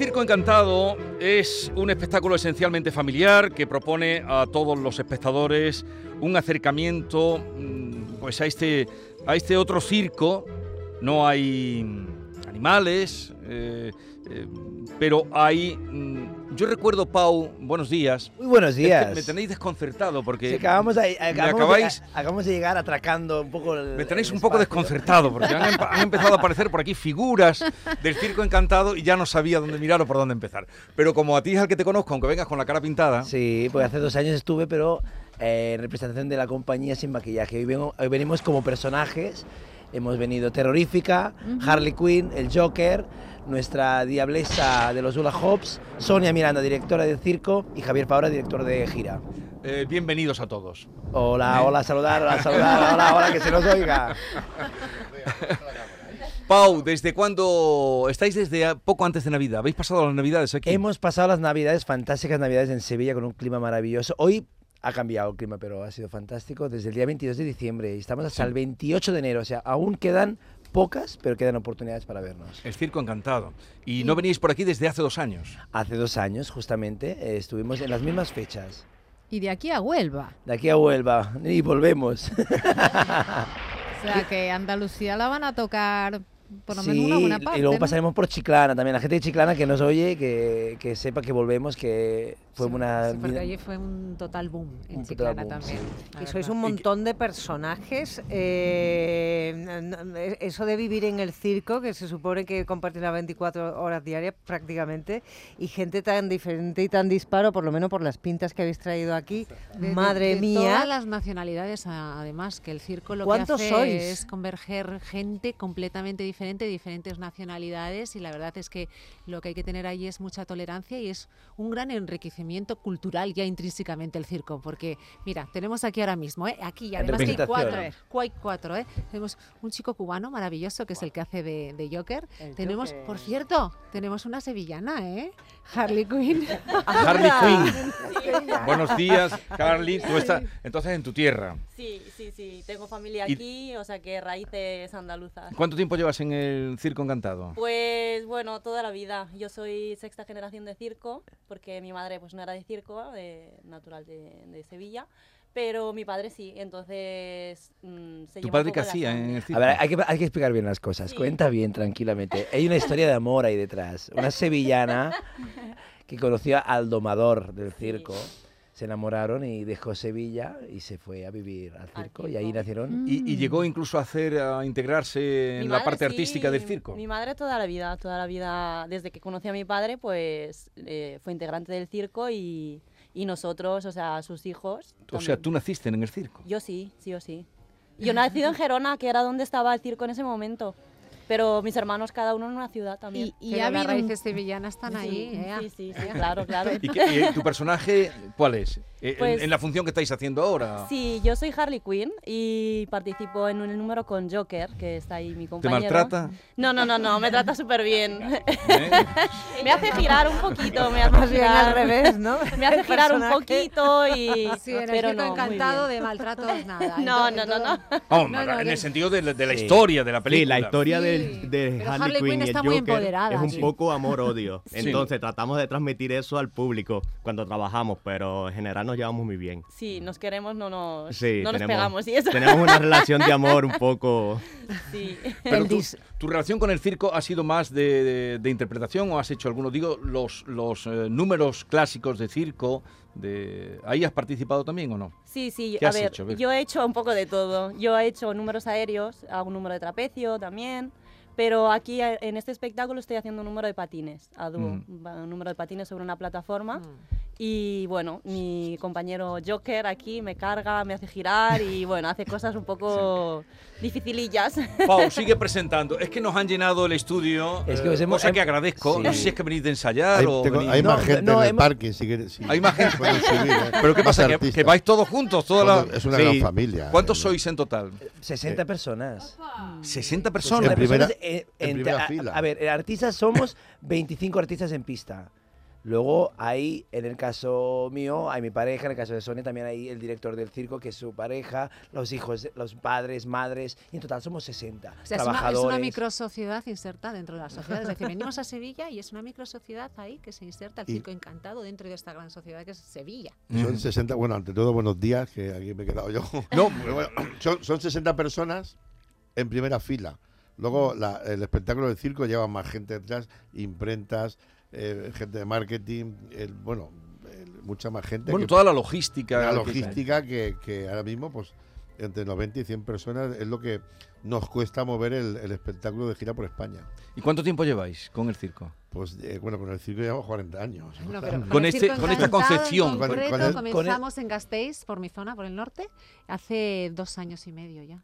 Circo Encantado es un espectáculo esencialmente familiar que propone a todos los espectadores un acercamiento mm, pues a este, a este otro circo. No hay mm, animales, eh, eh, pero hay... yo recuerdo, Pau, buenos días. Muy buenos Es que días. me tenéis desconcertado porque Sí, acabamos, de, acabamos, acabáis- de, acabamos de llegar atracando un poco el, me tenéis el un poco desconcertado porque han, han empezado a aparecer por aquí figuras del Circo Encantado y ya no sabía dónde mirar o por dónde empezar. Pero como a ti es al que te conozco, aunque vengas con la cara pintada, Sí, pues hace dos años estuve, pero eh, en representación de la compañía sin maquillaje. Hoy, vengo- hoy venimos como personajes. Hemos venido Terrorífica, Harley Quinn, el Joker, nuestra diablesa de los Hula Hops, Sonia Miranda, directora del circo, y Javier Paura, director de gira. eh, bienvenidos a todos. Hola, hola, saludar, hola, saludar, hola, hola, que se nos oiga. Pau, ¿desde cuándo estáis desde poco antes de Navidad? ¿Habéis pasado las Navidades aquí? Hemos pasado las navidades, fantásticas navidades en Sevilla con un clima maravilloso. Hoy ha cambiado el clima, pero ha sido fantástico desde el día 22 de diciembre y estamos hasta Sí. el 28 de enero. O sea, aún quedan pocas, pero quedan oportunidades para vernos. El Circo Encantado. Y no venís por aquí desde hace dos años. Hace dos años, justamente, eh, estuvimos en las mismas fechas. Y de aquí a Huelva. De aquí a Huelva y volvemos. O sea que Andalucía la van a tocar por lo menos sí, una buena parte. y luego ¿no? pasaremos por Chiclana también. La gente de Chiclana que nos oye, que, que sepa que volvemos, que fue Sí, una... sí, porque allí fue un total boom en Chiclana boom, también. Y sois un montón de personajes. eh, eso de vivir en el circo, que se supone que compartís las 24 horas diarias prácticamente, y gente tan diferente y tan disparo, por lo menos por las pintas que habéis traído aquí. De- de- Madre de mía. Todas las nacionalidades, además, que el circo lo que ¿Cuántos hace sois? es converger gente completamente diferente, de diferentes nacionalidades, y la verdad es que lo que hay que tener ahí es mucha tolerancia y es un gran enriquecimiento cultural ya intrínsecamente el circo, porque mira, tenemos aquí ahora mismo, ¿eh? aquí, y además que hay cuatro, hay cuatro, ¿eh? tenemos un chico cubano maravilloso que es el que hace de, de Joker, El tenemos, Joker. por cierto, tenemos una sevillana, ¿eh? Harley Quinn. Harley Quinn. Buenos días, Carly. Tú estás entonces en tu tierra. Sí, sí, sí, tengo familia Y- aquí, o sea que raíces andaluzas. ¿Cuánto tiempo llevas en el Circo Encantado? Pues bueno, toda la vida. Yo soy sexta generación de circo, porque mi madre pues no era de circo, de, natural de, de Sevilla, pero mi padre sí, entonces mm, se ¿Tu padre qué hacía en sangre. el A circo? ver, hay que, hay que explicar bien las cosas. Sí. Cuenta bien, tranquilamente. Hay una historia de amor ahí detrás. Una sevillana que conoció al domador del circo. Se enamoraron y dejó Sevilla y se fue a vivir al circo. Y ahí nacieron. Y, y llegó incluso a hacer, a integrarse en Mi la madre parte sí, artística del circo. Mi madre toda la vida, toda la vida, desde que conocí a mi padre, pues eh, fue integrante del circo y, y nosotros, o sea, sus hijos. O sea, tú naciste en el circo. Yo sí, sí o sí. Yo nacido en Gerona, que era donde estaba el circo en ese momento. Pero mis hermanos, cada uno en una ciudad también. Y, y Pero raíces sevillanas están ahí. ¿eh? Sí, sí, sí, claro, claro. ¿Y, qué- y tu personaje cuál es? Eh, en- Pues- en, la función que estáis haciendo ahora. Sí, yo soy Harley Quinn y participo en un número con Joker, que está ahí mi ¿Te compañero. maltrata? No, no, no, no, me trata súper bien. ¿Eh? me hace girar un poquito, me hace bien al girar, revés, ¿no? me hace girar un poquito y... Sí, en pero no, encantado de maltratos nada. No, En no, no, en no. Vamos, No, no, en de- el sentido de, la- de la Sí. historia de la Sí, película. la historia Sí, del, de pero Harley, Harley Quinn Quinn y el está muy Joker empoderada, es un sí. poco amor-odio. Sí. Entonces tratamos de transmitir eso al público cuando trabajamos, pero en general nos llevamos muy bien. Sí, nos queremos, no nos, Sí, no nos tenemos- pegamos y eso. Tenemos una relación de amor un poco... Sí. Pero tu, tu relación con el circo ha sido más de, de- de interpretación o has hecho algunos, digo, los, los eh, números clásicos de circo, de ¿ahí has participado también o no? Sí, sí, ¿Qué a has ver, hecho? A ver. yo he hecho un poco de todo. Yo he hecho números aéreos, hago un número de trapecio también, Pero aquí eh, en este espectáculo estoy haciendo un número de patines, a dúo, Mm. va- un número de patines sobre una plataforma. Mm. Y bueno, mi compañero Joker aquí me carga, me hace girar y bueno, hace cosas un poco dificilillas. Pau, sigue presentando. Es que nos han llenado el estudio, Es que eh, os hemos- cosa que agradezco. Sí. No sé si es que venís de ensayar Hay, o tengo- venís- hay No, más gente no, en el hemos- parking. Si quieres, si- Hay más gente. pueden subir, ¿eh? Pero ¿qué Más pasa? ¿Que, artistas. que vais todos juntos? Toda la... Es una Sí. gran familia. ¿Cuántos Eh, sois en total? 60 personas. 60 60 personas. En primera- personas, eh, en entre- primera a- fila. A, ver, eh, artistas somos 25 artistas en pista. Luego hay, en el caso mío, hay mi pareja, en el caso de Sonia también hay el director del circo, que es su pareja, los hijos, los padres, madres, y en total somos 60 O sea, es una, es trabajadores. una microsociedad inserta dentro de la sociedad. Es decir, venimos a Sevilla y es una microsociedad ahí que se inserta el Y- circo encantado dentro de esta gran sociedad que es Sevilla. Son 60, bueno, ante todo, buenos días, que aquí me he quedado yo. No, pero bueno, son, son 60 personas en primera fila. Luego la- el espectáculo del circo lleva más gente detrás, imprentas, eh, gente de marketing, el- bueno, el- mucha más gente. Bueno, que- toda la logística. la logística que, que ahora mismo, pues, entre 90 y 100 personas es lo que nos cuesta mover el, el espectáculo de gira por España. ¿Y cuánto tiempo lleváis con el circo? Pues, eh, bueno, con el circo llevamos 40 años. ¿no? No, pero Con este- con esta en concepción. Con- concreto, con el- con el- comenzamos en Gasteiz, por mi zona, por el norte, hace dos años y medio ya.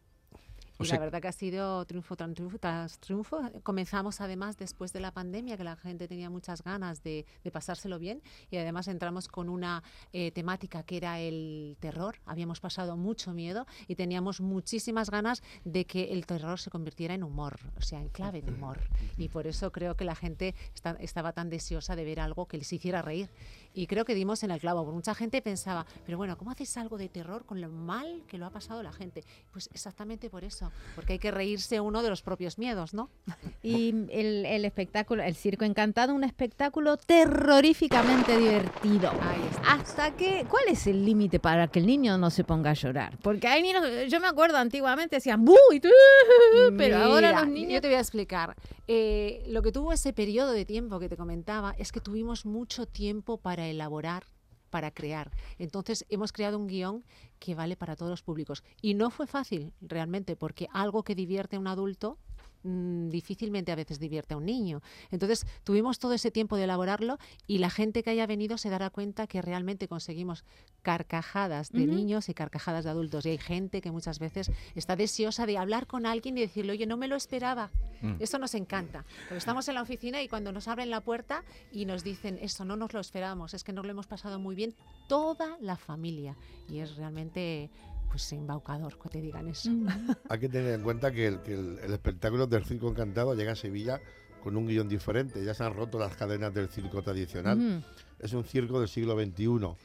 O Y sea- la verdad que ha sido triunfo tras triunfo, tras triunfo. Comenzamos además después de la pandemia, que la gente tenía muchas ganas de, de pasárselo bien. Y además entramos con una eh, temática que era el terror. Habíamos pasado mucho miedo y teníamos muchísimas ganas de que el terror se convirtiera en humor, o sea, en clave de humor. Y por eso creo que la gente está- estaba tan deseosa de ver algo que les hiciera reír. Y creo que dimos en el clavo, porque mucha gente pensaba, pero bueno, ¿cómo haces algo de terror con lo mal que lo ha pasado la gente? Pues exactamente por eso, porque hay que reírse uno de los propios miedos, ¿no? Y el, el espectáculo, el Circo Encantado, un espectáculo terroríficamente divertido. Ahí está. ¿Hasta qué? ¿Cuál es el límite para que el niño no se ponga a llorar? Porque hay niños, yo me acuerdo antiguamente decían ¡bu! y tú", pero ahora Mira, los niños Yo te voy a explicar. Eh, lo que tuvo ese periodo de tiempo que te comentaba es que tuvimos mucho tiempo para elaborar para crear. Entonces hemos creado un guion que vale para todos los públicos. Y no fue fácil realmente, porque algo que divierte a un adulto mm, difícilmente a veces divierte a un niño. Entonces tuvimos todo ese tiempo de elaborarlo y la gente que haya venido se dará cuenta que realmente conseguimos carcajadas de niños y carcajadas de adultos. Y hay gente que muchas veces está deseosa de hablar con alguien y decirle, oye, no me lo esperaba. Mm. Eso nos encanta. Porque estamos en la oficina y cuando nos abren la puerta y nos dicen, eso no nos lo esperábamos, es que nos lo hemos pasado muy bien, toda la familia. Y es realmente pues embaucador que te digan eso. Mm. Hay que tener en cuenta que el, que el- el espectáculo del Circo Encantado llega a Sevilla con un guion diferente. Ya se han roto las cadenas del circo tradicional. Ujú. Es un circo del siglo XXI. O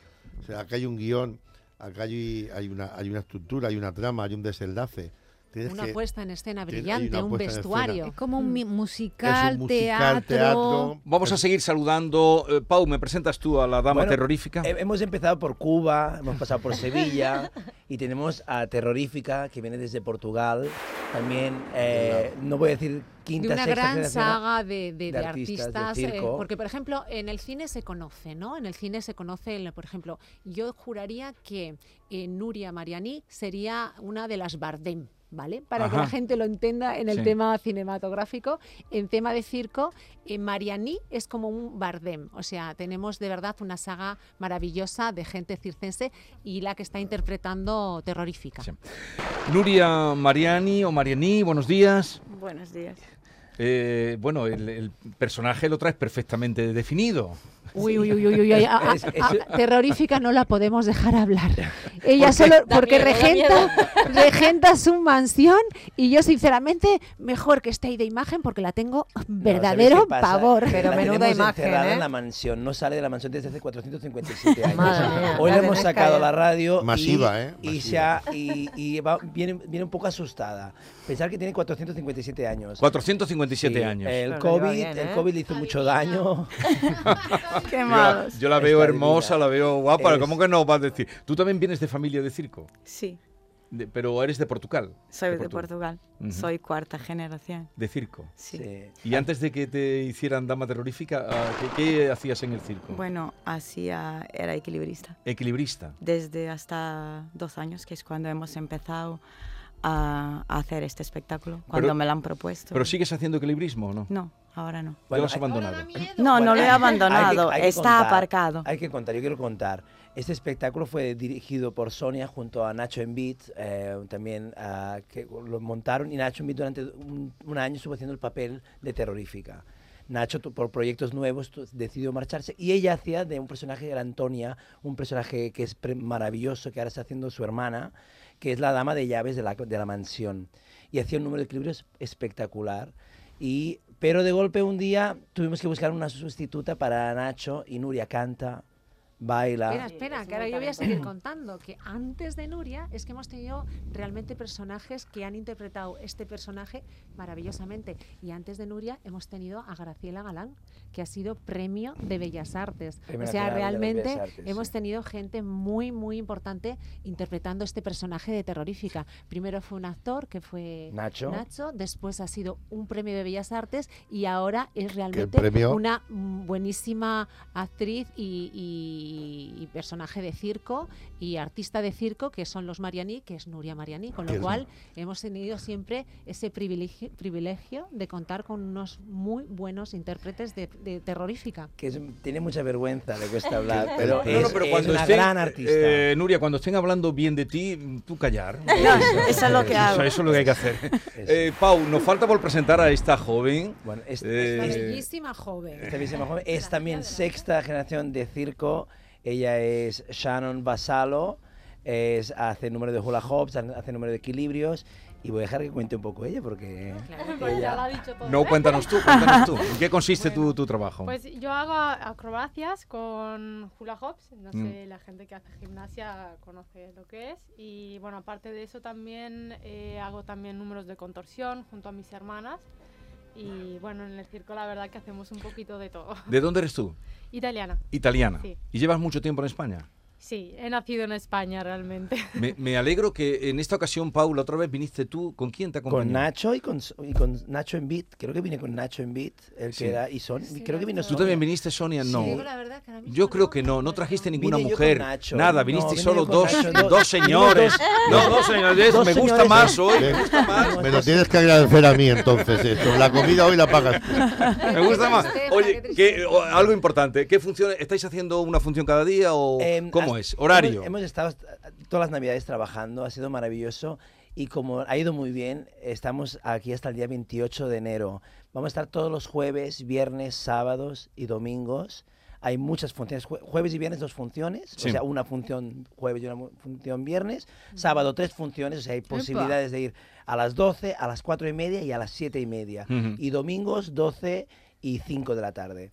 sea, acá hay un guion, acá hay, hay, una, hay una estructura, hay una trama, hay un desenlace. Tienes Una que- puesta en escena brillante, un vestuario. Es como un es musical, un musical, teatro. teatro. Vamos a seguir saludando. Eh, Pau, ¿me presentas tú a la dama Bueno, terrorífica? He- Hemos empezado por Cuba, hemos pasado por Sevilla y tenemos a Terrorífica que viene desde Portugal. También, eh, no voy a decir de quinta, una sexta gran saga de, de- de de artistas artistas, eh, porque por ejemplo en el cine se conoce, ¿no? En el cine se conoce, el- por ejemplo, yo juraría que eh, Nuria Mariani sería una de las Bardem. ¿Vale? Para que la gente lo entienda en el Sí. tema cinematográfico. En tema de circo, eh, Mariani es como un Bardem. O sea, tenemos de verdad una saga maravillosa de gente circense y la que está interpretando terrorífica. Sí. Nuria Mariani o Mariani, buenos días. Buenos días. Eh, bueno, el, el personaje lo traes perfectamente definido. Uy, uy, uy, uy, uy, a- terrorífica no la podemos dejar hablar. Ella solo Da porque miedo, regenta, regenta su mansión y yo sinceramente mejor que esté ahí de imagen porque la tengo No, verdadero ¿sabes qué pasa? pavor. Pero la menuda tenemos imagen, encerrada ¿eh? en la mansión, no sale de la mansión desde hace 457 años. Mía, Hoy la hemos sacado a la radio y- Masiva, ¿eh? y, Masiva. se ha- y, y va- viene, viene un poco asustada. Pensar que tiene 457 años. 457 Sí, años. El COVID, bien, el ¿eh? COVID le hizo mucho daño. Qué Yo la, malos. yo la veo Está hermosa, divina. la veo guapa, Es- ¿cómo que no vas a decir? Tú también vienes de familia de circo, Sí, de- pero eres de Portugal, soy de Portugal. Soy cuarta generación. de circo. Sí. Sí. Y antes de que te hicieran dama terrorífica, ah, ¿qué, qué hacías en el circo? Bueno, hacía, era equilibrista. Equilibrista. Desde hasta dos años, que es cuando hemos empezado a, a hacer este espectáculo cuando Pero- me lo han propuesto. ¿Pero sigues haciendo equilibrismo o no? No, ahora no. ¿Ya lo has abandonado? No, no lo he Hay que- abandonado, hay que está contar, aparcado. Hay que contar, yo quiero contar. Este espectáculo fue dirigido por Sonia junto a Nacho Envid, eh, también ah, que lo montaron y Nacho Envid durante un, año estuvo haciendo el papel de terrorífica. Nacho, por proyectos nuevos, decidió marcharse y ella hacía de un personaje, era Antonia, un personaje que es maravilloso, que ahora está haciendo su hermana, que es la dama de llaves de la, de la mansión. Y hacía un número de equilibrios espectacular. Y, pero de golpe un día tuvimos que buscar una sustituta para Nacho y Nuria canta, baila. Espera, espera, que ahora yo voy a seguir contando que antes de Nuria es que hemos tenido realmente personajes que han interpretado este personaje maravillosamente. Y antes de Nuria hemos tenido a Graciela Galán, que ha sido premio de Bellas Artes. O sea, realmente Artes, hemos sí. tenido gente muy, muy importante interpretando este personaje de terrorífica. Primero fue un actor que fue Nacho. después ha sido un premio de Bellas Artes y ahora es realmente una buenísima actriz y, y- y personaje de circo y artista de circo que son los Mariani, que es Nuria Mariani, con lo es- cual hemos tenido siempre ese privilegio, privilegio de contar con unos muy buenos intérpretes de, de terrorífica. que es- tiene mucha vergüenza, le cuesta hablar, No, pero no, es, pero es cuando una estén, gran artista. eh, Nuria, cuando estén hablando bien de ti, tú callar. eso es lo que Eso- hago. Eso es lo que hay que hacer. Eh, Pau, nos falta por presentar a esta joven. Bueno, es- Eh, Una bellísima joven. Esta bellísima joven es también sexta generación de circo. Ella es Shannon Basalo, es, hace número de hula hoops, hace número de equilibrios. Y voy a dejar que cuente un poco ella porque Pues ya ella- lo ha dicho todo. No, ¿eh? cuéntanos tú, cuéntanos tú. ¿En qué consiste tu, tu trabajo? Pues yo hago acrobacias con hula hoops. No Mm. sé, la gente que hace gimnasia conoce lo que es. Y bueno, aparte de eso también eh, hago también números de contorsión junto a mis hermanas. Y bueno, en el circo la verdad que hacemos un poquito de todo. ¿De dónde eres tú? Italiana. Italiana. Sí. ¿Y llevas mucho tiempo en España? Sí, he nacido en España realmente. Me, me alegro que en esta ocasión, Paula, otra vez viniste tú. ¿Con quién te acompañó? con Nacho y con, y con Nacho en beat. Creo que vine con Nacho en beat, el Sí. que era y son. creo que vino ¿Tú también viniste, Sonia? No. La verdad que Yo creo que no, no trajiste ninguna Vine yo mujer. con Nacho. Nada, viniste solo dos, Nacho, dos- dos señores. No, dos señores. dos me gusta señores. más hoy. Me Ve, gusta más. Me lo tienes que agradecer a mí entonces esto. La comida hoy la pagas. tú. Me gusta más. Oye, qué que, o- algo importante. ¿Qué función? ¿Estáis haciendo una función cada día o Em, cómo es? ¿Horario? Hemos, hemos estado est- todas las navidades trabajando, ha sido maravilloso y como ha ido muy bien, estamos aquí hasta el día 28 de enero. Vamos a estar todos los jueves, viernes, sábados y domingos. Hay muchas funciones, jue- jueves y viernes dos funciones, Sí. o sea, una función jueves y una función viernes, sábado tres funciones, o sea, hay posibilidades de ir a las 12, a las 4 y media y a las 7 y media. Y domingos 12 y 5 de la tarde.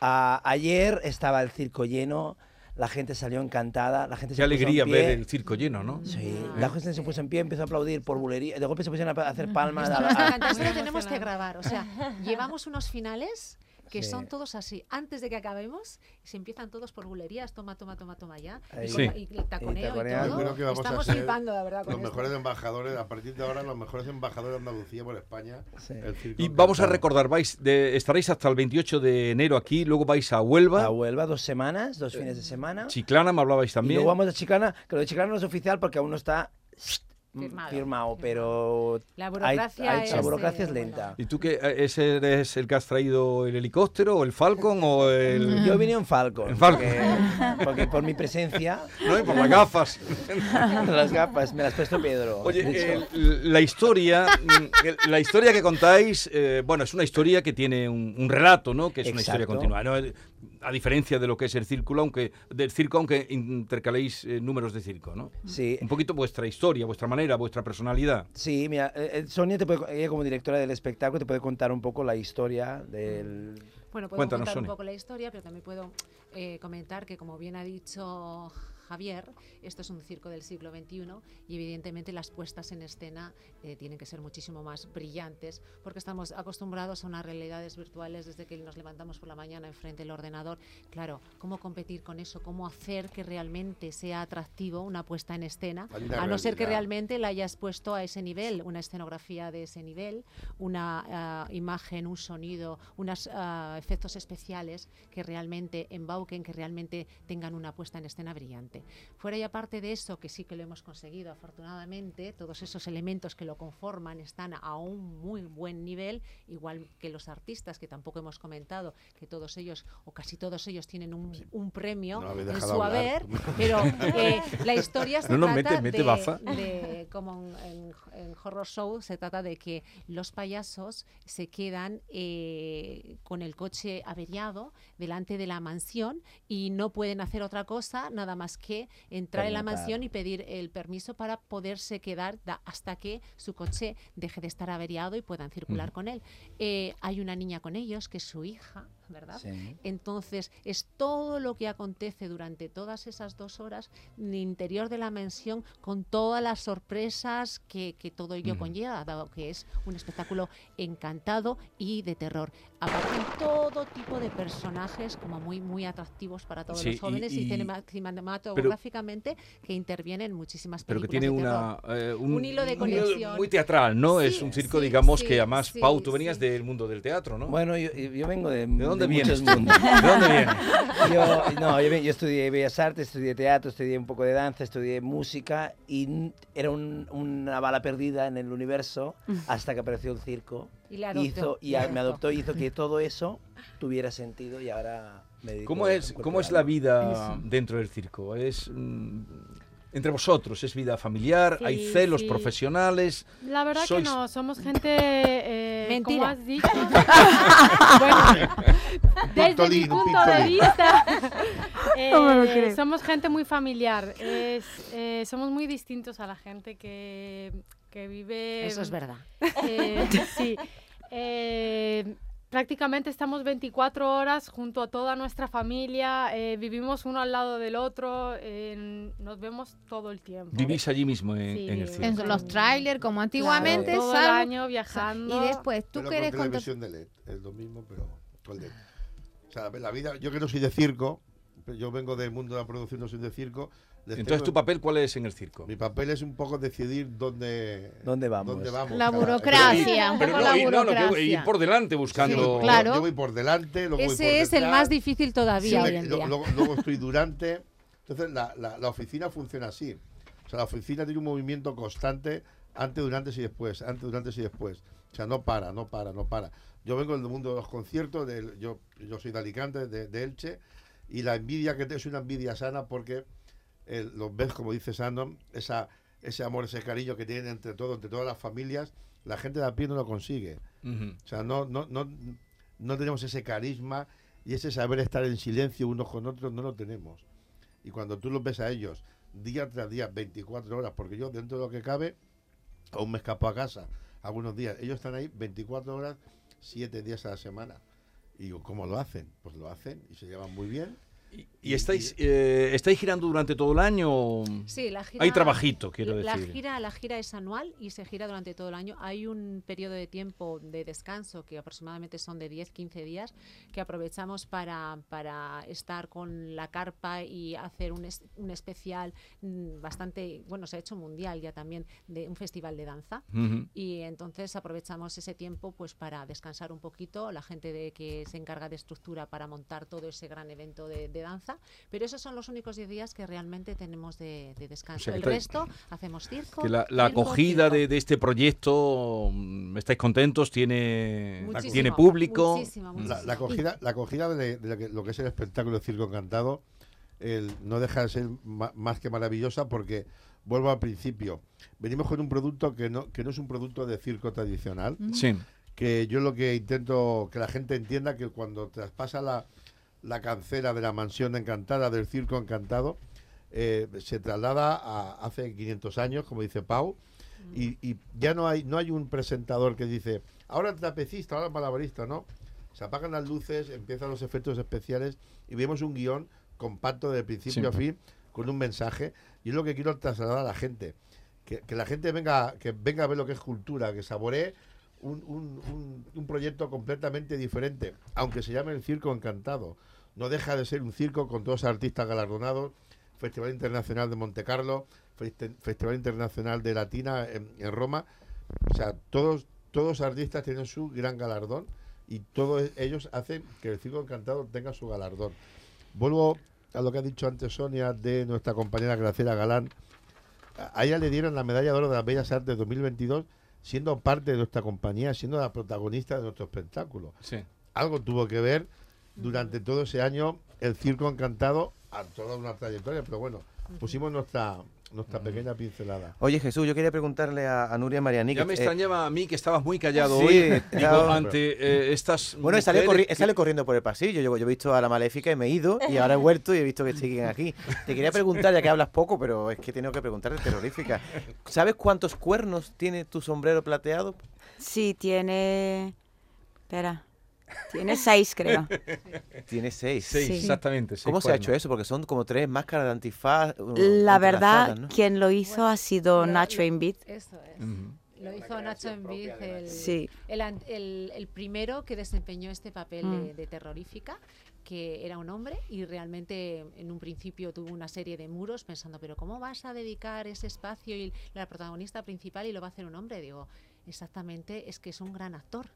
Ah, ayer estaba el circo lleno, la gente salió encantada, la gente Qué se puso en alegría pie. ver el circo lleno, ¿no? Sí, la gente se puso en pie, empezó a aplaudir por bulería, de golpe se pusieron a hacer palmas. a Esto la- nos a- esto lo tenemos que grabar. O sea, llevamos unos finales que Sí. son todos así. Antes de que acabemos, se empiezan todos por bulerías, toma, toma, toma, toma ya. Y, Sí. y taconeo y, taconeo. Todo. creo que vamos Estamos flipando, la verdad. con Los esto. mejores embajadores, a partir de ahora, los mejores embajadores de Andalucía por España. Sí. el circo Y vamos a recordar, vais de- estaréis hasta el 28 de enero aquí, luego vais a Huelva, A Huelva dos semanas, dos fines de semana. Chiclana, me hablabais Y también. luego vamos a Chiclana, que lo de Chiclana no es oficial porque aún no está Firmado. firmado, pero La hay- burocracia hay- es, la burocracia eh, es lenta. ¿Y tú qué eh, ese eres el que has traído el helicóptero o el Falcon o el Yo vine en Falcon, En Falcon. Porque, porque por mi presencia, no, y por las gafas? las gafas me las prestó Pedro. Oye, la historia, mm, la historia que contáis, eh, bueno, es una historia que tiene un, un relato, ¿no? Que es una historia continua, ¿no? A diferencia de lo que es el círculo, aunque del circo, aunque intercaléis eh, números de circo, ¿no? sí, Un poquito vuestra historia, vuestra manera, vuestra personalidad. Sí, mira, eh, eh, Sonia, te puede, ella como directora del espectáculo te puede contar un poco la historia del... Bueno, puedo Cuéntanos, contar un Sonia. poco la historia, pero también puedo eh, comentar que, como bien ha dicho Javier, esto es un circo del siglo XXI y evidentemente las puestas en escena eh, tienen que ser muchísimo más brillantes porque estamos acostumbrados a unas realidades virtuales desde que nos levantamos por la mañana enfrente del ordenador. Claro, ¿cómo competir con eso? ¿Cómo hacer que realmente sea atractivo una puesta en escena? A no ser que realmente la hayas puesto a ese nivel, una escenografía de ese nivel, una ah, imagen, un sonido, unos efectos especiales que realmente embauquen, que realmente tengan una puesta en escena brillante. Fuera y aparte de eso, que sí que lo hemos conseguido afortunadamente, todos esos elementos que lo conforman están a un muy buen nivel, igual que los artistas, que tampoco hemos comentado, que todos ellos o casi todos ellos tienen un, un premio No en su hablar. haber, pero eh, la historia se No, no, trata mete- mete de, como en, en Horror Show, se trata de que los payasos se quedan eh, con el coche averiado delante de la mansión y no pueden hacer otra cosa nada más que entrar en la mansión y pedir el permiso para poderse quedar da- hasta que su coche deje de estar averiado y puedan circular con él. Eh, hay una niña con ellos que es su hija, ¿verdad? Sí. Entonces, es todo lo que acontece durante todas esas dos horas en el interior de la mansión con todas las sorpresas que, que todo ello Ujú. conlleva, dado que es un espectáculo encantado y de terror. Aparecen todo tipo de personajes como muy, muy atractivos para todos Sí, los jóvenes y, y- y- cinema- cinematográficamente que intervienen muchísimas Pero que películas tiene de una, eh, Un hilo de conexión. muy teatral, ¿no? es Sí, un circo, sí, digamos, sí, que además, sí, Pau, tú venías sí. del mundo del teatro, ¿no? Bueno, yo, yo yo vengo de, ¿De vienes? muchos mundos. ¿De dónde vienes? Yo, no, yo, yo estudié Bellas Artes, estudié teatro, estudié un poco de danza, estudié música y era un- una bala perdida en el universo hasta que apareció el circo. Y le adoptó, Hizo, y a- me adoptó. y hizo que todo eso tuviera sentido y ahora me dedico ¿Cómo a es, cuerpo cómo es la vida dentro del circo? Es mm, entre vosotros, es vida familiar, hay Sí, celos sí. profesionales. La verdad Sois- que no, somos gente, eh, como Mentira. has dicho, bueno, desde mi punto de vista, eh, somos gente muy familiar, es, eh, somos muy distintos a la gente que, que vive... Eso es verdad. Eh, sí. Prácticamente estamos 24 horas junto a toda nuestra familia, eh, vivimos uno al lado del otro, eh, nos vemos todo el tiempo. Vivís allí mismo en, Sí. en el circo. En los trailers, como antiguamente, todo el año viajando. Y después, tú Pero que con eres contra- televisión de LED. Es lo mismo, pero con LED. O sea, la vida, yo que no soy de circo, pero yo vengo del mundo de la producción, no soy de circo. Les Entonces, tengo- ¿tu papel cuál es en el circo? Mi papel es un poco decidir dónde, ¿Dónde vamos? dónde vamos. La cada- burocracia, un Pero poco no, la ir, no, no, que burocracia. ir por delante buscando... Yo- Claro. Yo voy por delante, luego voy por Ese es el más difícil todavía Sí, hoy en lo- día. Luego, luego estoy durante. Entonces, la, la- la oficina funciona así. O sea, la oficina tiene un movimiento constante antes, durante y después, antes, durante y después. O sea, no para, no para, no para. Yo vengo del mundo de los conciertos, del- yo, yo soy de Alicante, de, de Elche, y la envidia que tengo es una envidia sana porque eh, los ves, como dice Sandon, esa, ese amor, ese cariño que tienen entre todos, entre todas las familias, la gente de a pie no lo consigue. Ujú. O sea, no, no, no, no tenemos ese carisma y ese saber estar en silencio unos con otros, no lo tenemos. Y cuando tú los ves a ellos día tras día, 24 horas, porque yo dentro de lo que cabe, aún me escapo a casa algunos días. Ellos están ahí 24 horas, 7 días a la semana. Y digo, ¿cómo lo hacen? Pues lo hacen y se llevan muy bien. ¿Y, y estáis, eh, estáis girando durante todo el año? Sí, la gira. Hay trabajito, quiero la decir. Gira, la gira es anual y se gira durante todo el año. Hay un periodo de tiempo de descanso que aproximadamente son de 10-15 días que aprovechamos para, para estar con la carpa y hacer un, es- un especial mm, bastante, bueno, se ha hecho mundial ya también, de un festival de danza. Ujú. Y entonces aprovechamos ese tiempo pues para descansar un poquito, la gente de que se encarga de estructura para montar todo ese gran evento de, de danza, pero esos son los únicos 10 días que realmente tenemos de, de descanso. sea, que El estáis- resto hacemos circo. Que la, la circo, acogida circo. de, de este proyecto, mm, ¿estáis contentos? ¿Tiene, Muchísimo, ¿tiene público? muchísimo, La, muchísimo. la acogida, la acogida de, de lo, que, lo que es el espectáculo de Circo Encantado el- no deja de ser ma- más que maravillosa porque, vuelvo al principio, venimos con un producto que no, que no es un producto de circo tradicional, Sí. que yo lo que intento que la gente entienda que cuando traspasa la, la cancela de la mansión encantada, del circo encantado, eh, se traslada a hace 500 años, como dice Pau, y, y ya no hay, no hay un presentador que dice, ahora el trapecista, ahora el malabarista, ¿no? Se apagan las luces, empiezan los efectos especiales y vemos un guion compacto de principio a fin con un mensaje. Y es lo que quiero trasladar a la gente. Que, que la gente venga, que venga a ver lo que es cultura, que saboree un, un- un- proyecto completamente diferente, aunque se llame el Circo Encantado. No deja de ser un circo con los artistas galardonados, Festival Internacional de Monte Carlo, Festival Internacional de Latina en, Roma. O sea, todos, todos artistas tienen su gran galardón y todos ellos hacen que el Circo Encantado tenga su galardón. Vuelvo a lo que ha dicho antes Sonia de nuestra compañera Graciela Galán. A ella le dieron la medalla de oro de las Bellas Artes 2022 siendo parte de nuestra compañía, siendo la protagonista de nuestro espectáculo. Sí. Algo tuvo que ver durante todo ese año el Circo Encantado a toda una trayectoria, pero bueno, pusimos nuestra nuestra pequeña pincelada. Oye Jesús, yo quería preguntarle a, a Nuria Mariani. Ya me eh, extrañaba a mí que estabas muy callado sí, hoy. ante eh, estas. Bueno, he salido, mujeres corri- he salido corriendo por el pasillo. Yo, yo he visto a la maléfica y me he ido. Y ahora he vuelto y he visto que siguen aquí. Te quería preguntar, ya que hablas poco, pero es que tengo que preguntarte, terrorífica. ¿Sabes cuántos cuernos tiene tu sombrero plateado? Sí, tiene. Espera. Tiene seis, creo. Tiene seis. Seis, Sí. exactamente. seis ¿Cómo se ha hecho eso? Porque son como tres máscaras de antifaz. La verdad, quien lo hizo ha sido Lo- Nacho Envid. Eso es. Lo hizo Nacho Envid, el, Sí. el, an- el- el primero que desempeñó este papel Mm. de, de terrorífica, que era un hombre y realmente en un principio tuvo una serie de muros pensando, pero ¿cómo vas a dedicar ese espacio y la protagonista principal y lo va a hacer un hombre? Digo, exactamente, es que es un gran actor.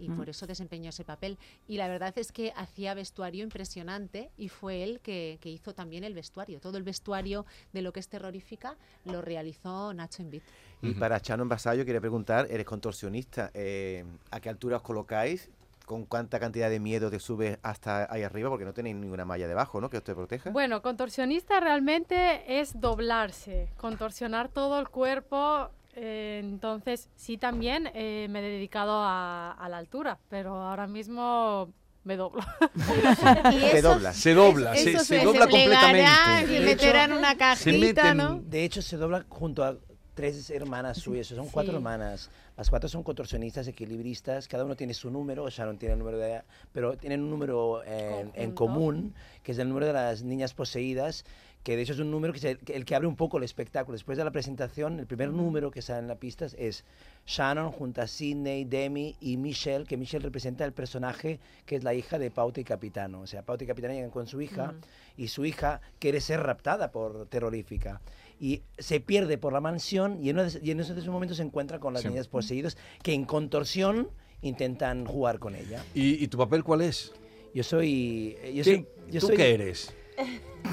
Y Mm. por eso desempeñó ese papel. Y la verdad es que hacía vestuario impresionante y fue él que, que hizo también el vestuario. Todo el vestuario de lo que es terrorífica lo realizó Nacho Envid. Y para Chano en Vasallo quería preguntar, eres contorsionista, eh, ¿a qué altura os colocáis? ¿Con cuánta cantidad de miedo te subes hasta ahí arriba? Porque no tenéis ninguna malla debajo, ¿no? Que os te proteja. Bueno, contorsionista realmente es doblarse, contorsionar todo el cuerpo. Eh, entonces, sí, también eh, me he dedicado a, a la altura, pero ahora mismo me doblo. Te doblas. Se dobla, se, se se dobla completamente. y De meterá hecho, en una se cajita, meten- ¿no? De hecho, se dobla junto a tres hermanas suyas, son cuatro Sí. hermanas. Las cuatro son contorsionistas, equilibristas, cada uno tiene su número, Sharon tiene el número de ella, pero tienen un número en, en Conjunto. común, que es el número de las niñas poseídas, que de hecho es un número que es el, que- el que abre un poco el espectáculo. Después de la presentación, el primer número que sale en la pista es Shannon junto a Sidney, Demi y Michelle, que Michelle representa el personaje que es la hija de Pauta y Capitano. O sea, Pauta y Capitano llegan con su hija y su hija quiere ser raptada por terrorífica. Y se pierde por la mansión y en, de- y en esos momentos se encuentra con las Sí. niñas poseídas que en contorsión intentan jugar con ella. ¿Y, y tu papel cuál es? Yo soy... ¿Qué- Yo soy yo ¿Tú soy- qué eres?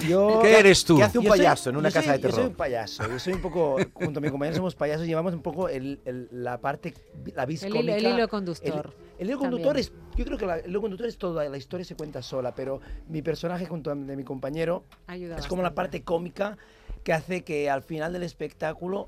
Yo, ¿Qué eres tú? ¿Qué hace un yo soy- payaso en una casa soy- de Yo soy terror? un payaso. Yo soy un poco, junto a mi compañero somos payasos, llevamos un poco el, el- la parte, la vis El hilo, el hilo conductor. El hilo también. conductor es, yo creo que la- el hilo conductor es toda, la historia se cuenta sola, pero mi personaje junto a de mi compañero Ayuda es como la parte cómica que hace que al final del espectáculo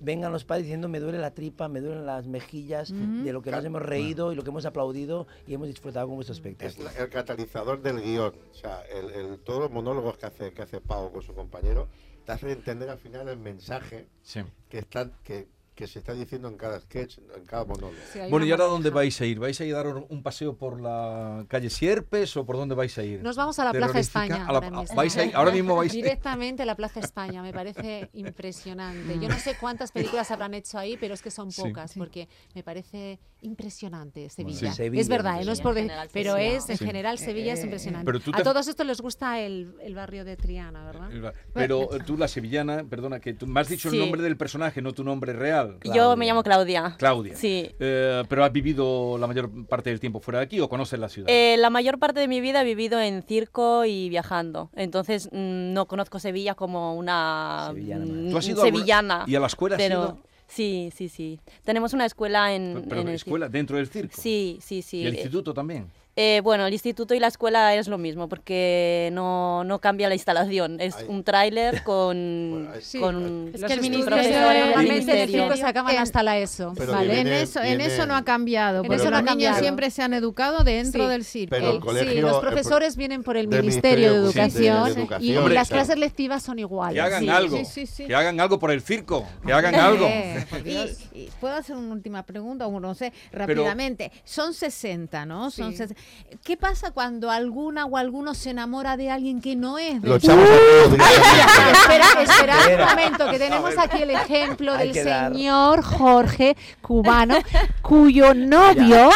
vengan los padres diciendo me duele la tripa, me duelen las mejillas de lo que nos hemos reído y lo que hemos aplaudido y hemos disfrutado con vuestro Es espectáculo. la- el catalizador del guion. O sea, el, el- todos los monólogos que hace, que hace Pau con su compañero te hacen entender al final el mensaje Sí. que, está, que, que se está diciendo en cada sketch, en cada monólogo. Sí, Bueno, ¿y ahora dónde vais a ir? ¿Vais a ir a dar un paseo por la calle Sierpes o por dónde vais a ir? Nos vamos a la Plaza. España. A la- ahora mismo. vais a ir- ahora mismo vais. Directamente a la Plaza España, me parece impresionante. Yo no sé cuántas películas habrán hecho ahí, pero es que son Sí. pocas, porque me parece impresionante Sevilla. Sí. Sevilla, es verdad, ¿eh? no es por de- general, pero es, en Sí. general, Sevilla es Eh, impresionante. pero tú A todos estos les gusta el, el barrio de Triana, ¿verdad? Pero eh, tú, la sevillana, perdona, que tú me has dicho el nombre del personaje, no tu nombre real. Yo me llamo Claudia. Claudia. Sí. Eh, pero has vivido la mayor parte del tiempo fuera de aquí o conoces la ciudad? Eh, la mayor parte de mi vida he vivido en circo y viajando. Entonces mm, no conozco Sevilla como una Sevillana mm, ¿Tú has ido a alguna- sevillana. ¿Y a la escuela has pero ido? sí, sí, sí. Tenemos una escuela en, Pero en el escuela, dentro del circo. Sí, sí, sí. ¿Y el Eh, instituto también? Eh, bueno, el instituto y la escuela es lo mismo porque no, no cambia la instalación. Es un tráiler con, Bueno, Sí. con Es que el ministerio en se acaban En- hasta la ESO. Vale, en, viene- eso, en eso no ha cambiado, En porque no los niños cambiado. siempre se han educado dentro Sí. del circo. Pero el El- colegio, sí, los eh, profesores vienen por el Ministerio de Ministerio, sí, de- de Educación, y Hombre, las clases lectivas son iguales. Que hagan Sí. algo. sí, sí, sí. Que hagan algo por el circo. Que hagan algo. Eh, Y, puedo hacer una última pregunta, o no sé, rápidamente. Son 60, ¿no? Son Sí. 60. ¿Qué pasa cuando alguna o alguno se enamora de alguien que no es de Lo echamos a todos directamente. Espera, espera un momento, que tenemos aquí el ejemplo del señor Jorge, cubano, cuyo novio,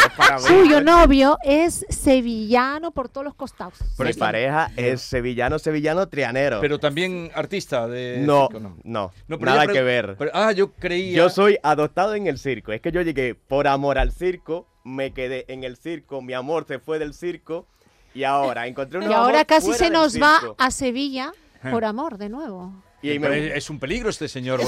cuyo novio es sevillano por todos los costados. Mi pareja es sevillano, sevillano, trianero. Pero también artista de no, circo, no, No, pero nada que ver. pero- ah, yo creía. Yo soy adoptado en el circo. Es que yo llegué por amor al circo, me quedé en el circo, mi amor se fue del circo Y ahora encontré un Y ahora casi se nos va a Sevilla por amor de nuevo. Y ahí me- es, es un peligro este señor. Os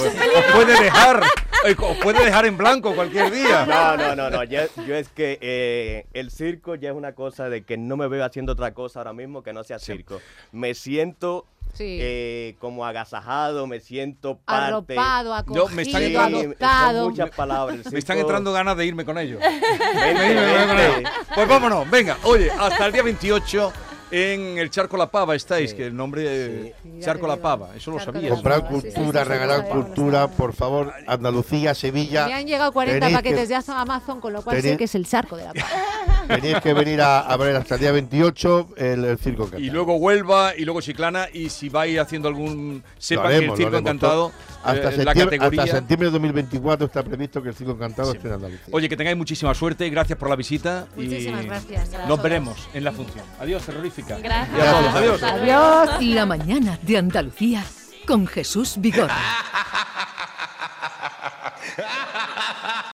puede dejar, eh, os puede dejar en blanco cualquier día. No, no, no, no. Yo, yo es que eh, el circo ya es una cosa de que no me veo haciendo otra cosa ahora mismo que no sea circo. Me siento Sí. eh, como agasajado, me siento parte. Arropado, acogido, Yo- me están Sí, entrando- adoptado. son muchas palabras. Me están entrando ganas de irme con ellos. Vente, vente. Pues vámonos, venga. Oye, hasta el día 28 en el Charco La Pava estáis, que el nombre eh, Charco La Pava, eso lo sabía. Comprar Sí, sí, sí, cultura, sí, regalar sí, sí. cultura, por favor, Andalucía, Sevilla. Me han llegado 40 Tenéis que- paquetes de Amazon, con lo cual sé que es el charco de la paz. Tenéis que venir a, a ver hasta el día 28 el, el circo encantado. Y luego Huelva y luego Chiclana y si vais haciendo algún sepa que el circo encantado todo. Hasta, eh, la septiembre, categoría hasta septiembre de 2024 está previsto que el circo encantado esté en Andalucía. Oye, que tengáis muchísima suerte, gracias por la visita Muchísimas y gracias. nos veremos en la función. Adiós, terrorífica. Gracias. Y a todos, adiós. Adiós. La mañana de Andalucía con Jesús Vigorra.